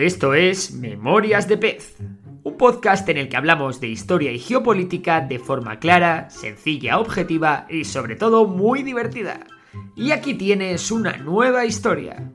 Esto es Memorias de Pez, un podcast en el que hablamos de historia y geopolítica de forma clara, sencilla, objetiva y sobre todo muy divertida. Y aquí tienes una nueva historia.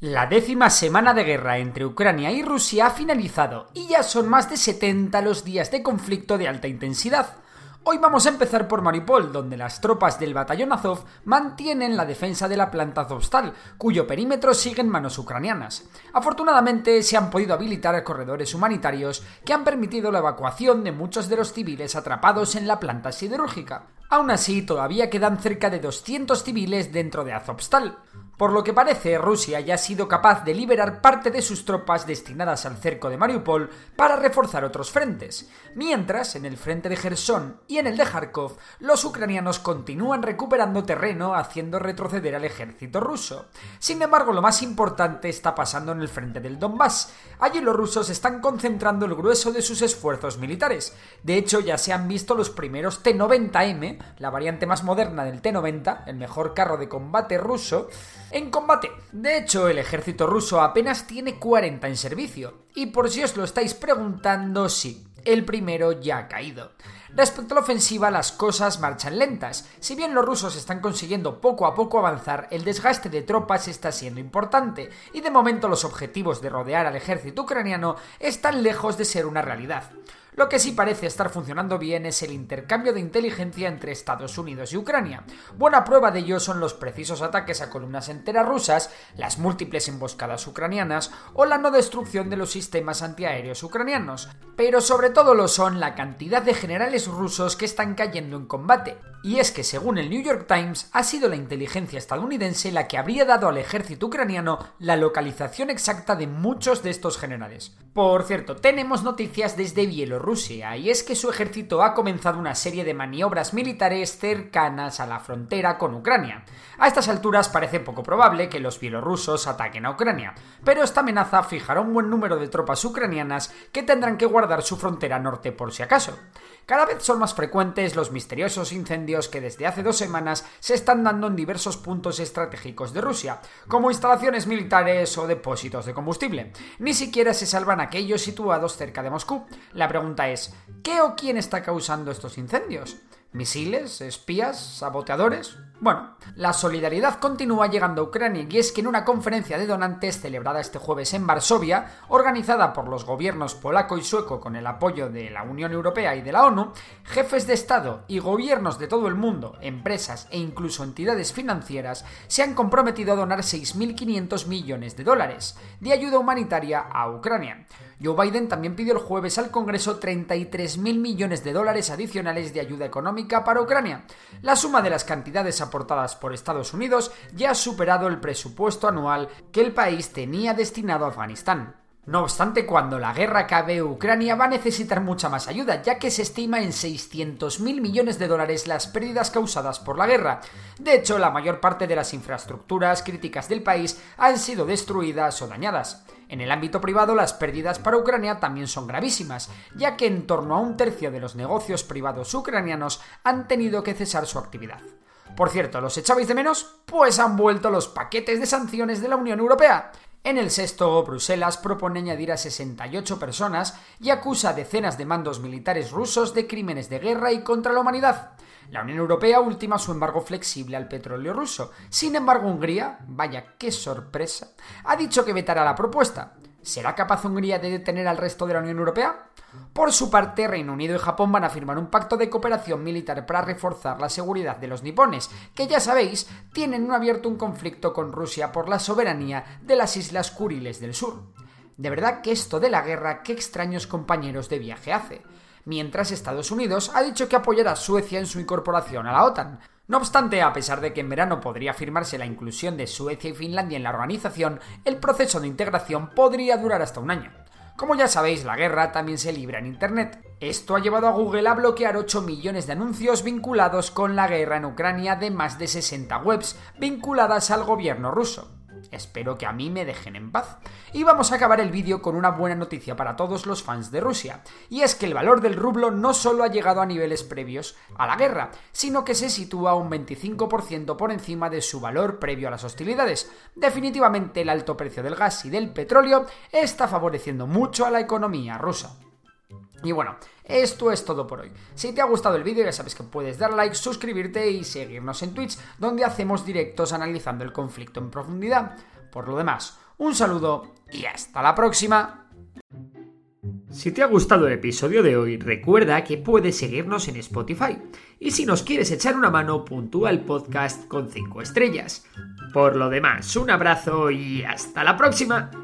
La décima semana de guerra entre Ucrania y Rusia ha finalizado y ya son más de 70 los días de conflicto de alta intensidad. Hoy vamos a empezar por Mariupol, donde las tropas del batallón Azov mantienen la defensa de la planta Azovstal, cuyo perímetro sigue en manos ucranianas. Afortunadamente se han podido habilitar corredores humanitarios que han permitido la evacuación de muchos de los civiles atrapados en la planta siderúrgica. Aún así, todavía quedan cerca de 200 civiles dentro de Azovstal. Por lo que parece, Rusia ya ha sido capaz de liberar parte de sus tropas destinadas al cerco de Mariupol para reforzar otros frentes, mientras en el frente de Gerson y en el de Kharkov los ucranianos continúan recuperando terreno haciendo retroceder al ejército ruso. Sin embargo, lo más importante está pasando en el frente del Donbass. Allí los rusos están concentrando el grueso de sus esfuerzos militares. De hecho, ya se han visto los primeros T-90M, la variante más moderna del T-90, el mejor carro de combate ruso, en combate. De hecho, el ejército ruso apenas tiene 40 en servicio. Y por si os lo estáis preguntando, sí, el primero ya ha caído. Respecto a la ofensiva, las cosas marchan lentas. Si bien los rusos están consiguiendo poco a poco avanzar, el desgaste de tropas está siendo importante, y de momento los objetivos de rodear al ejército ucraniano están lejos de ser una realidad. Lo que sí parece estar funcionando bien es el intercambio de inteligencia entre Estados Unidos y Ucrania. Buena prueba de ello son los precisos ataques a columnas enteras rusas, las múltiples emboscadas ucranianas o la no destrucción de los sistemas antiaéreos ucranianos. Pero sobre todo lo son la cantidad de generales rusos que están cayendo en combate. Y es que según el New York Times ha sido la inteligencia estadounidense la que habría dado al ejército ucraniano la localización exacta de muchos de estos generales. Por cierto, tenemos noticias desde Bielorrusia, y es que su ejército ha comenzado una serie de maniobras militares cercanas a la frontera con Ucrania. A estas alturas parece poco probable que los bielorrusos ataquen a Ucrania, pero esta amenaza fijará un buen número de tropas ucranianas que tendrán que guardar su frontera norte por si acaso. Cada vez son más frecuentes los misteriosos incendios que desde hace dos semanas se están dando en diversos puntos estratégicos de Rusia, como instalaciones militares o depósitos de combustible. Ni siquiera se salvan aquellos situados cerca de Moscú. La pregunta es, ¿qué o quién está causando estos incendios? ¿Misiles? ¿Espías? ¿Saboteadores? Bueno, la solidaridad continúa llegando a Ucrania y es que en una conferencia de donantes celebrada este jueves en Varsovia, organizada por los gobiernos polaco y sueco con el apoyo de la Unión Europea y de la ONU, jefes de Estado y gobiernos de todo el mundo, empresas e incluso entidades financieras se han comprometido a donar 6.500 millones de dólares de ayuda humanitaria a Ucrania. Joe Biden también pidió el jueves al Congreso 33.000 millones de dólares adicionales de ayuda económica para Ucrania. La suma de las cantidades aportadas por Estados Unidos ya ha superado el presupuesto anual que el país tenía destinado a Afganistán. No obstante, cuando la guerra acabe, Ucrania va a necesitar mucha más ayuda, ya que se estima en 600.000 millones de dólares las pérdidas causadas por la guerra. De hecho, la mayor parte de las infraestructuras críticas del país han sido destruidas o dañadas. En el ámbito privado, las pérdidas para Ucrania también son gravísimas, ya que en torno a un tercio de los negocios privados ucranianos han tenido que cesar su actividad. Por cierto, ¿los echabais de menos? Pues han vuelto los paquetes de sanciones de la Unión Europea. En el sexto, Bruselas propone añadir a 68 personas y acusa a decenas de mandos militares rusos de crímenes de guerra y contra la humanidad. La Unión Europea ultima su embargo flexible al petróleo ruso. Sin embargo, Hungría, vaya qué sorpresa, ha dicho que vetará la propuesta. ¿Será capaz Hungría de detener al resto de la Unión Europea? Por su parte, Reino Unido y Japón van a firmar un pacto de cooperación militar para reforzar la seguridad de los nipones, que ya sabéis, tienen abierto un conflicto con Rusia por la soberanía de las Islas Kuriles del Sur. De verdad que esto de la guerra, qué extraños compañeros de viaje hace. Mientras Estados Unidos ha dicho que apoyará a Suecia en su incorporación a la OTAN. No obstante, a pesar de que en verano podría firmarse la inclusión de Suecia y Finlandia en la organización, el proceso de integración podría durar hasta un año. Como ya sabéis, la guerra también se libra en Internet. Esto ha llevado a Google a bloquear 8 millones de anuncios vinculados con la guerra en Ucrania de más de 60 webs vinculadas al gobierno ruso. Espero que a mí me dejen en paz. Y vamos a acabar el vídeo con una buena noticia para todos los fans de Rusia, y es que el valor del rublo no solo ha llegado a niveles previos a la guerra, sino que se sitúa un 25% por encima de su valor previo a las hostilidades. Definitivamente el alto precio del gas y del petróleo está favoreciendo mucho a la economía rusa. Y bueno, esto es todo por hoy. Si te ha gustado el vídeo ya sabes que puedes dar like, suscribirte y seguirnos en Twitch, donde hacemos directos analizando el conflicto en profundidad. Por lo demás, un saludo y hasta la próxima. Si te ha gustado el episodio de hoy, recuerda que puedes seguirnos en Spotify. Y si nos quieres echar una mano, puntúa el podcast con 5 estrellas. Por lo demás, un abrazo y hasta la próxima.